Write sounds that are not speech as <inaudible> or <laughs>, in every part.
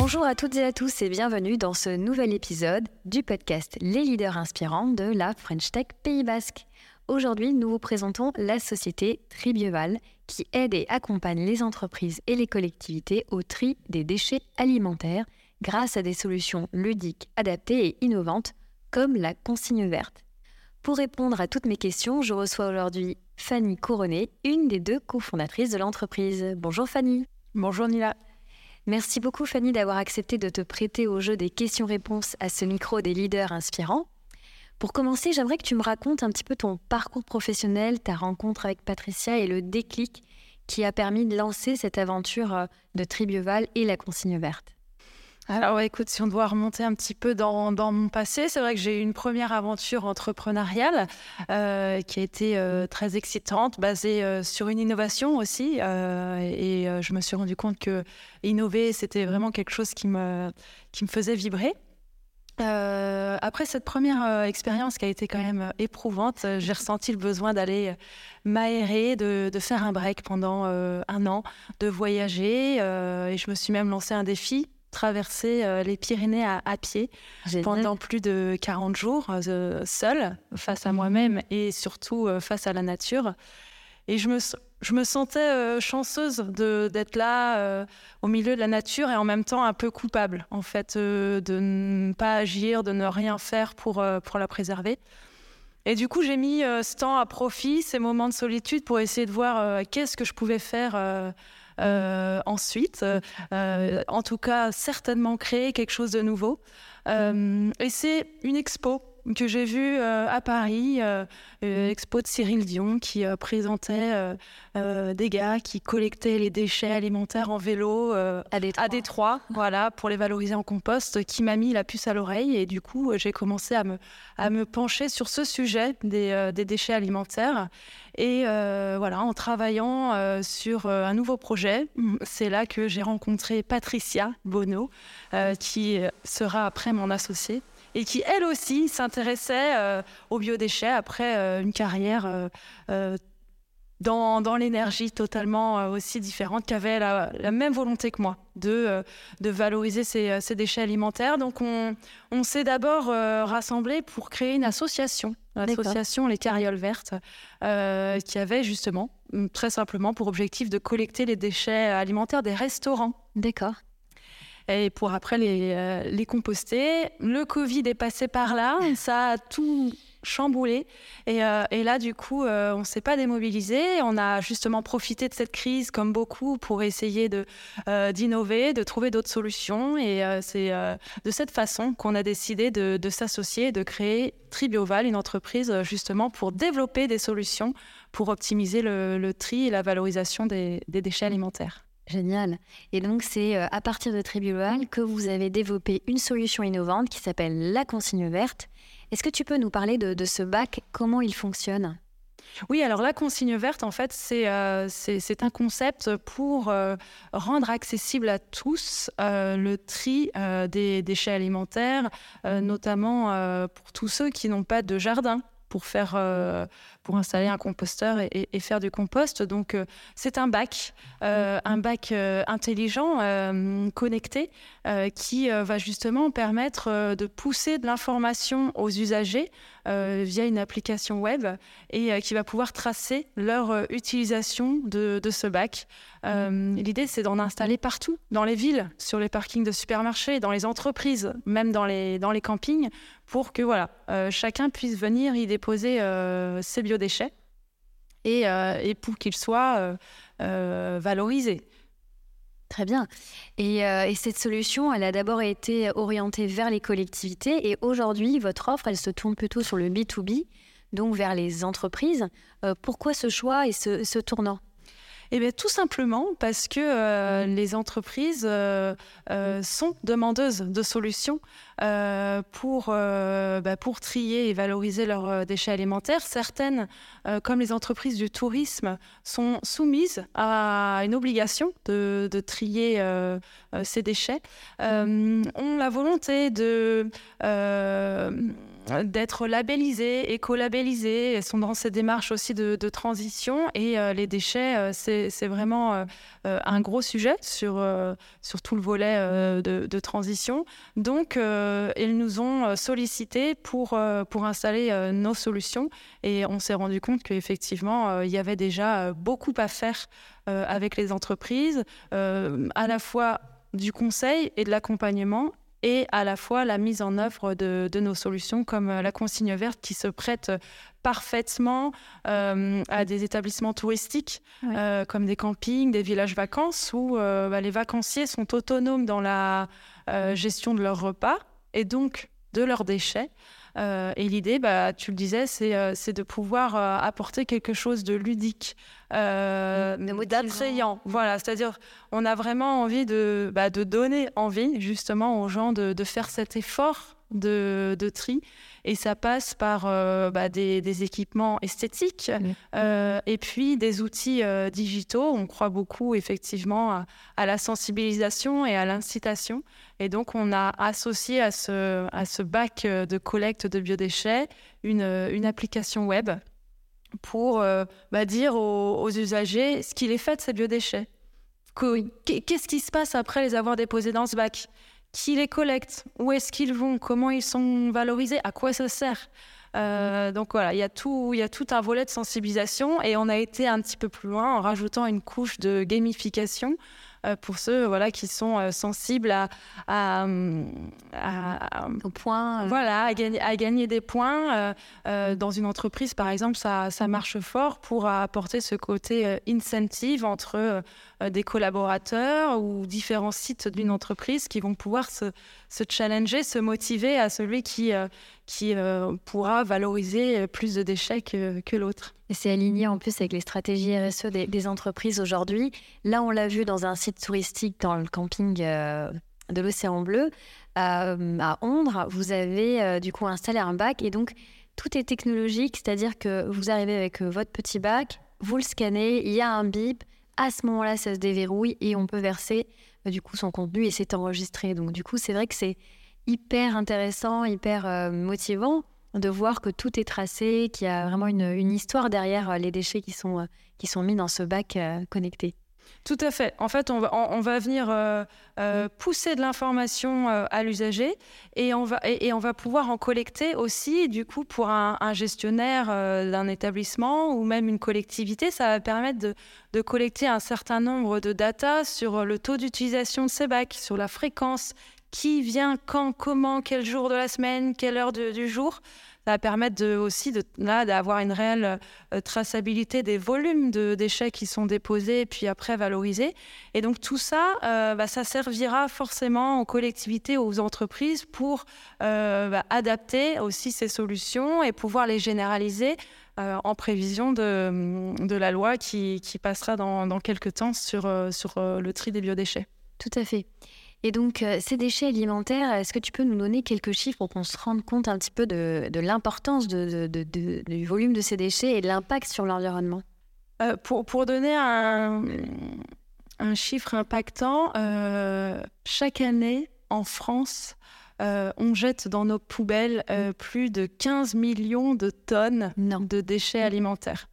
Bonjour à toutes et à tous et bienvenue dans ce nouvel épisode du podcast Les leaders inspirants de la French Tech Pays Basque. Aujourd'hui, nous vous présentons la société Tribieval qui aide et accompagne les entreprises et les collectivités au tri des déchets alimentaires grâce à des solutions ludiques, adaptées et innovantes comme la consigne verte. Pour répondre à toutes mes questions, je reçois aujourd'hui Fanny Couronné, une des deux cofondatrices de l'entreprise. Bonjour Fanny. Bonjour Nila. Merci beaucoup Fanny d'avoir accepté de te prêter au jeu des questions-réponses à ce micro des leaders inspirants. Pour commencer, j'aimerais que tu me racontes un petit peu ton parcours professionnel, ta rencontre avec Patricia et le déclic qui a permis de lancer cette aventure euh, de Tribieval et la consigne verte. Alors écoute, si on doit remonter un petit peu dans, mon passé, c'est vrai que j'ai eu une première aventure entrepreneuriale euh, qui a été euh, très excitante, basée euh, sur une innovation aussi. et je me suis rendu compte que innover, c'était vraiment quelque chose qui me, qui me faisait vibrer. après cette première expérience qui a été quand même éprouvante, j'ai ressenti le besoin d'aller m'aérer, de, de, faire un break pendant un an, de voyager. et je me suis même lancé un défi traverser euh, les Pyrénées à, pied pendant plus de 40 jours, euh, seule, face à moi-même et surtout euh, face à la nature. Et je me, je me sentais chanceuse d'être là au milieu de la nature et en même temps un peu coupable, en fait, de ne pas agir, de ne rien faire pour, pour la préserver. Et du coup, j'ai mis ce temps à profit, ces moments de solitude, pour essayer de voir qu'est-ce que je pouvais faire euh, ensuite. Euh, en tout cas, certainement créer quelque chose de nouveau. Euh, et c'est une expo que j'ai vue à Paris, l'expo de Cyril Dion, qui présentait des gars qui collectaient les déchets alimentaires en vélo à, Détroit. voilà, pour les valoriser en compost, qui m'a mis la puce à l'oreille. Et du coup, j'ai commencé à me, à me pencher sur ce sujet des, des déchets alimentaires. Et euh, voilà, en travaillant euh, sur euh, un nouveau projet, c'est là que j'ai rencontré Patricia Bono, qui sera après mon associée et qui elle aussi s'intéressait aux biodéchets après une carrière dans, dans l'énergie totalement aussi différente, qui avait la, même volonté que moi de, de valoriser ces, ces, déchets alimentaires. Donc on, on s'est d'abord rassemblés pour créer une association l'association Les Carrioles Vertes, euh, qui avait justement, très simplement, pour objectif de collecter les déchets alimentaires des restaurants. D'accord. Et pour après les, euh, les composter. Le Covid est passé par là, <laughs> ça a tout chamboulé. Et, euh, et, là, du coup, euh, on ne s'est pas démobilisé. On a justement profité de cette crise, comme beaucoup, pour essayer de, euh, d'innover, de trouver d'autres solutions. Et c'est de cette façon qu'on a décidé de, de s'associer, de créer Tribioval, une entreprise justement pour développer des solutions pour optimiser le, le tri et la valorisation des, des déchets alimentaires. Génial. Et donc, c'est à partir de Tribioval que vous avez développé une solution innovante qui s'appelle la consigne verte. Est-ce que tu peux nous parler de, ce bac, comment il fonctionne? Oui, alors la consigne verte, en fait, c'est euh, un concept pour euh, rendre accessible à tous euh, le tri des déchets alimentaires, notamment pour tous ceux qui n'ont pas de jardin pour faire pour installer un composteur et, faire du compost. Donc, euh, c'est un bac, euh, un bac euh, intelligent, connecté, qui va justement permettre de pousser de l'information aux usagers via une application web et qui va pouvoir tracer leur utilisation de, ce bac. L'idée, c'est d'en installer partout, dans les villes, sur les parkings de supermarchés, dans les entreprises, même dans les, dans les campings, pour que voilà, chacun puisse venir y déposer ses biodéchets et, et pour qu'ils soient valorisés. Très bien. Et, et, cette solution, elle a d'abord été orientée vers les collectivités et aujourd'hui, votre offre, elle se tourne plutôt sur le B2B, donc vers les entreprises. pourquoi ce choix et ce tournant? Eh bien, tout simplement parce que euh, les entreprises euh, euh, sont demandeuses de solutions pour, bah, pour trier et valoriser leurs déchets alimentaires. Certaines, comme les entreprises du tourisme, sont soumises à une obligation de, de trier ces déchets. ont la volonté de d'être labellisées, éco-labellisées. Elles sont dans ces démarches aussi de, transition. Et euh, les déchets, euh, c'est vraiment euh, un gros sujet sur, sur tout le volet de, transition. Donc, ils nous ont sollicité pour, pour installer nos solutions. Et on s'est rendu compte qu'effectivement, il y avait déjà beaucoup à faire avec les entreprises, à la fois du conseil et de l'accompagnement et à la fois la mise en œuvre de, nos solutions comme euh, la consigne verte qui se prête parfaitement euh, à des établissements touristiques euh, comme des campings, des villages vacances où bah, les vacanciers sont autonomes dans la gestion de leurs repas et donc de leurs déchets. Euh, et l'idée, bah, tu le disais, c'est euh, de pouvoir euh, apporter quelque chose de ludique, d'attrayant. Voilà, c'est-à-dire, on a vraiment envie de, bah, de donner envie justement aux gens de, de faire cet effort de, de, tri. Et ça passe par bah, des, des, équipements esthétiques et puis des outils digitaux. On croit beaucoup effectivement à, à la sensibilisation et à l'incitation. Et donc, on a associé à ce, à ce bac euh, de collecte de biodéchets une, euh, une application web pour euh, bah, dire aux, usagers ce qu'il est fait de ces biodéchets. Qu'est-ce qui se passe après les avoir déposés dans ce bac? Qui les collecte Où est-ce qu'ils vont Comment ils sont valorisés À quoi ça sert. Donc voilà, il y, a tout, il y a tout un volet de sensibilisation et on a été un petit peu plus loin en rajoutant une couche de gamification euh, pour ceux voilà, qui sont euh, sensibles à, à, Au point, euh. voilà, à, gagner, à gagner des points. dans une entreprise, par exemple, ça, ça marche fort pour apporter ce côté incentive entre des collaborateurs ou différents sites d'une entreprise qui vont pouvoir se, se, challenger, se motiver à celui qui, qui pourra valoriser plus de déchets que, l'autre. Et c'est aligné en plus avec les stratégies RSE des, entreprises aujourd'hui. Là, on l'a vu dans un site touristique dans le camping euh, de l'Océan Bleu, euh, à Ondre. Vous avez euh, du coup installé un bac et donc tout est technologique, c'est-à-dire que vous arrivez avec votre petit bac, vous le scannez, il y a un bip. À ce moment-là, ça se déverrouille et on peut verser du coup son contenu et c'est enregistré. Donc du coup, c'est vrai que c'est hyper intéressant, hyper motivant de voir que tout est tracé, qu'il y a vraiment une, histoire derrière euh, les déchets qui sont, euh, qui sont mis dans ce bac euh, connecté. Tout à fait. En fait, on va, on, va venir pousser de l'information à l'usager et on, va, et, on va pouvoir en collecter aussi, du coup, pour un, gestionnaire d'un établissement ou même une collectivité, ça va permettre de, de, collecter un certain nombre de data sur le taux d'utilisation de ces bacs, sur la fréquence, qui vient, quand, comment, quel jour de la semaine, quelle heure du jour. Ça va permettre de, aussi de, d'avoir une réelle euh, traçabilité des volumes de déchets qui sont déposés et puis après valorisés. Et donc tout ça, euh, bah, ça servira forcément aux collectivités, aux entreprises pour euh, bah, adapter aussi ces solutions et pouvoir les généraliser en prévision de, la loi qui, passera dans, quelques temps sur le tri des biodéchets. Tout à fait. Et donc, euh, ces déchets alimentaires, est-ce que tu peux nous donner quelques chiffres pour qu'on se rende compte un petit peu de, l'importance de, du volume de ces déchets et de l'impact sur l'environnement? Euh, pour, pour, donner un, un chiffre impactant, euh, chaque année en France, on jette dans nos poubelles plus de 15 millions de tonnes de déchets alimentaires.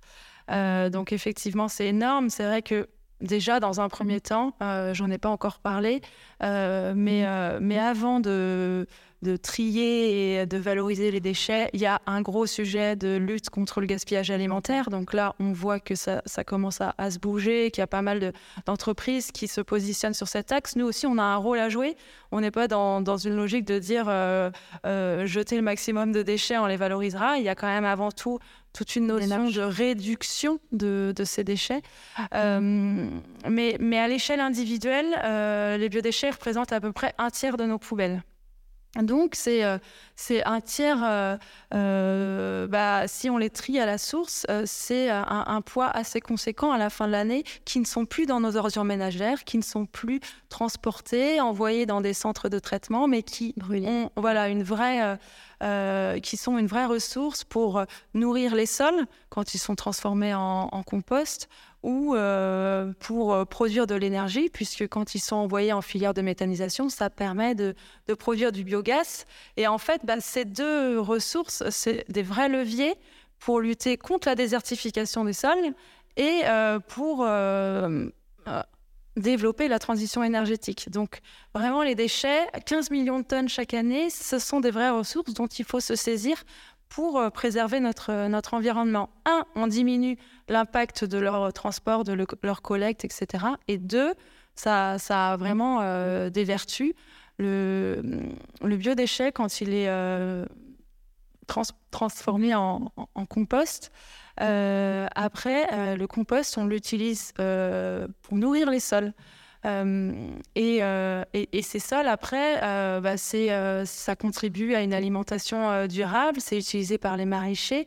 donc effectivement, c'est énorme. C'est vrai que Déjà, dans un premier temps, euh, j'en ai pas encore parlé, euh, mais, euh, mais avant de, de trier et de valoriser les déchets, il y a un gros sujet de lutte contre le gaspillage alimentaire. Donc là, on voit que ça, commence à, se bouger, qu'il y a pas mal d'entreprises qui se positionnent sur cet axe. Nous aussi, on a un rôle à jouer. On n'est pas dans, une logique de dire euh, euh, jeter le maximum de déchets, on les valorisera. Il y a quand même avant tout toute une notion de réduction de, ces déchets. Euh, mais, mais à l'échelle individuelle, les biodéchets représentent à peu près un tiers de nos poubelles. Donc, c'est euh, un tiers, euh, euh, bah, si on les trie à la source, c'est un, poids assez conséquent à la fin de l'année qui ne sont plus dans nos ordures ménagères, qui ne sont plus transportés, envoyés dans des centres de traitement, mais qui ont voilà, une vraie, qui sont une vraie ressource pour nourrir les sols quand ils sont transformés en compost, ou euh, pour euh, produire de l'énergie, puisque quand ils sont envoyés en filière de méthanisation, ça permet de, produire du biogaz. Et en fait, bah, ces deux ressources, c'est des vrais leviers pour lutter contre la désertification des sols et euh, pour développer la transition énergétique. Donc vraiment, les déchets, 15 millions de tonnes chaque année, ce sont des vraies ressources dont il faut se saisir pour préserver notre, notre environnement. Un, on diminue l'impact de leur transport, de leur collecte, etc. Et deux, ça, a vraiment euh, des vertus. Le, biodéchet, quand il est euh, transformé en, compost, euh, après, le compost, on l'utilise pour nourrir les sols. Et, et, ces sols, après, bah, ça contribue à une alimentation durable, c'est utilisé par les maraîchers,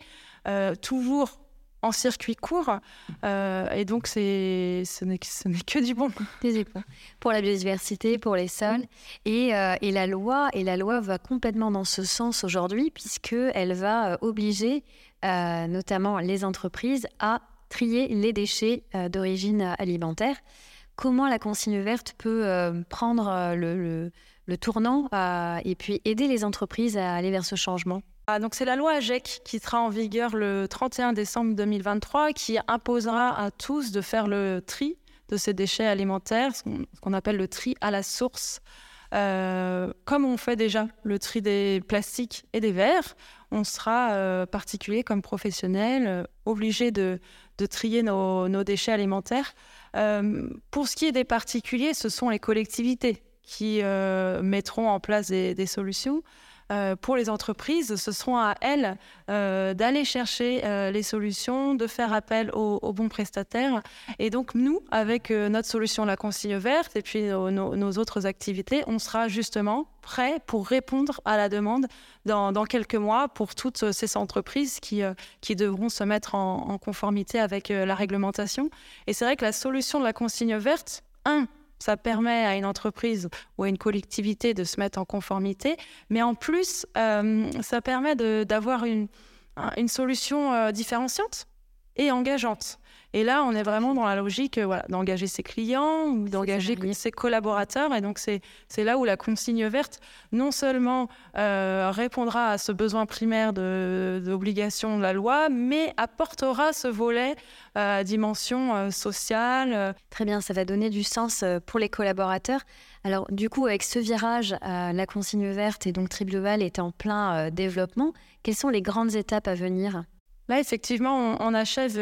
toujours en circuit court. Euh, et donc, ce, n'est, que du bon. <laughs> Pour la biodiversité, pour les sols. Et, euh, et, la loi, et la loi va complètement dans ce sens aujourd'hui, puisqu'elle va euh, obliger notamment les entreprises à trier les déchets d'origine alimentaire. Comment la consigne verte peut prendre le, le tournant et puis aider les entreprises à aller vers ce changement? Ah, donc c'est la loi AGEC qui sera en vigueur le 31 décembre 2023 qui imposera à tous de faire le tri de ces déchets alimentaires, ce qu'on appelle le tri à la source. Euh, comme on fait déjà le tri des plastiques et des verres, on sera euh, particulier comme professionnel euh, obligé de, trier nos, déchets alimentaires. pour ce qui est des particuliers, ce sont les collectivités qui mettront en place des solutions. Euh, pour les entreprises, ce seront à elles euh, d'aller chercher euh, les solutions, de faire appel aux, bons prestataires. Et donc, nous, avec notre solution La Consigne Verte et puis nos, autres activités, on sera justement prêt pour répondre à la demande dans, quelques mois pour toutes ces entreprises qui, qui devront se mettre en, en conformité avec la réglementation. Et c'est vrai que la solution de la consigne verte, un, ça permet à une entreprise ou à une collectivité de se mettre en conformité, mais en plus, euh, ça permet d'avoir une, solution euh, différenciante et engageante. Et là, on est vraiment dans la logique euh, voilà, d'engager ses clients ou d'engager ses collaborateurs. Et donc, c'est là où la consigne verte, non seulement euh, répondra à ce besoin primaire d'obligation de, de, la loi, mais apportera ce volet euh, dimension sociale. Très bien, ça va donner du sens pour les collaborateurs. Alors, du coup, avec ce virage, la consigne verte et donc Triple est en plein développement. Quelles sont les grandes étapes à venir? Là, effectivement, on, achève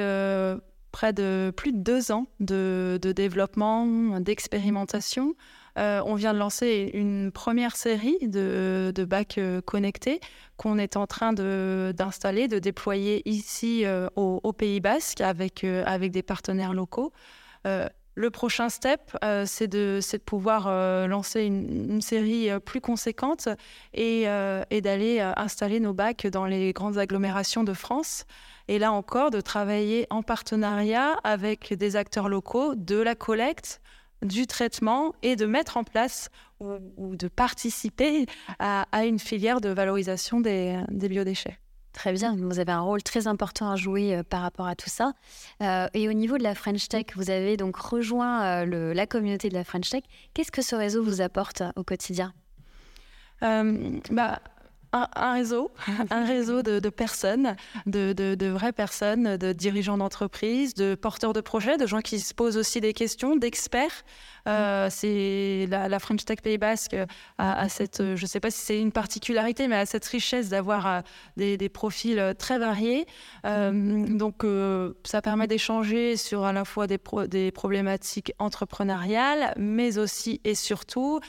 près de plus de deux ans de, développement, d'expérimentation. Euh, on vient de lancer une première série de, bacs euh, connectés qu'on est en train d'installer, de, déployer ici euh, au, Pays Basque avec, avec des partenaires locaux. le prochain step, c'est de, de, pouvoir lancer une, série plus conséquente et, et d'aller installer nos bacs dans les grandes agglomérations de France. Et là encore, de travailler en partenariat avec des acteurs locaux de la collecte, du traitement et de mettre en place ou, de participer à, une filière de valorisation des, biodéchets. Très bien, vous avez un rôle très important à jouer euh, par rapport à tout ça. Euh, et au niveau de la French Tech, vous avez donc rejoint euh, la communauté de la French Tech. Qu'est-ce que ce réseau vous apporte au quotidien? Bah, un, réseau, <laughs> un réseau de, personnes, de, de, vraies personnes, de dirigeants d'entreprise, de porteurs de projets, de gens qui se posent aussi des questions, d'experts. Euh, c'est la, French Tech Pays Basque a, cette, je ne sais pas si c'est une particularité, mais a cette richesse d'avoir euh, des, des, profils très variés. Euh, donc, ça permet d'échanger sur à la fois des, des problématiques entrepreneuriales, mais aussi et surtout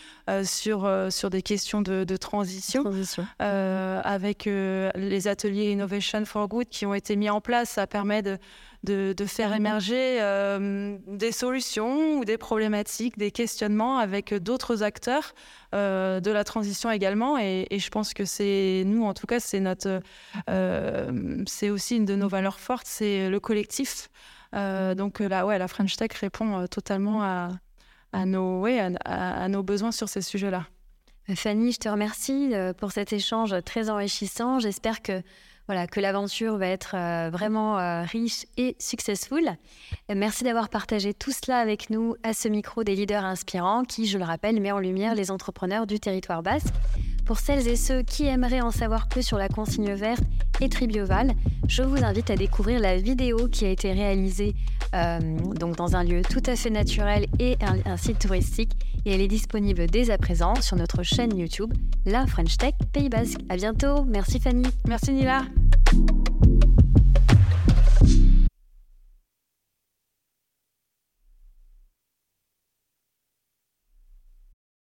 sur, sur des questions de, de transition. transition. Euh, avec euh, les ateliers Innovation for Good qui ont été mis en place. Ça permet de, de, faire émerger euh, des solutions ou des problématiques, des questionnements avec d'autres acteurs de la transition également. Et, je pense que c'est nous, en tout cas, c'est notre, c'est aussi une de nos valeurs fortes, c'est le collectif. donc là, ouais, la French Tech répond totalement à, à nos, ouais, à nos besoins sur ces sujets-là. Fanny, je te remercie euh, pour cet échange très enrichissant. J'espère que voilà, que l'aventure va être euh, vraiment euh, riche et successful. Merci d'avoir partagé tout cela avec nous à ce micro des leaders inspirants qui, je le rappelle, met en lumière les entrepreneurs du territoire basque. Pour celles et ceux qui aimeraient en savoir plus sur la consigne verte et Tribioval, je vous invite à découvrir la vidéo qui a été réalisée euh, donc dans un lieu tout à fait naturel et un, site touristique. Et elle est disponible dès à présent sur notre chaîne YouTube, La French Tech Pays Basque. À bientôt. Merci Fanny. Merci Nila. thank you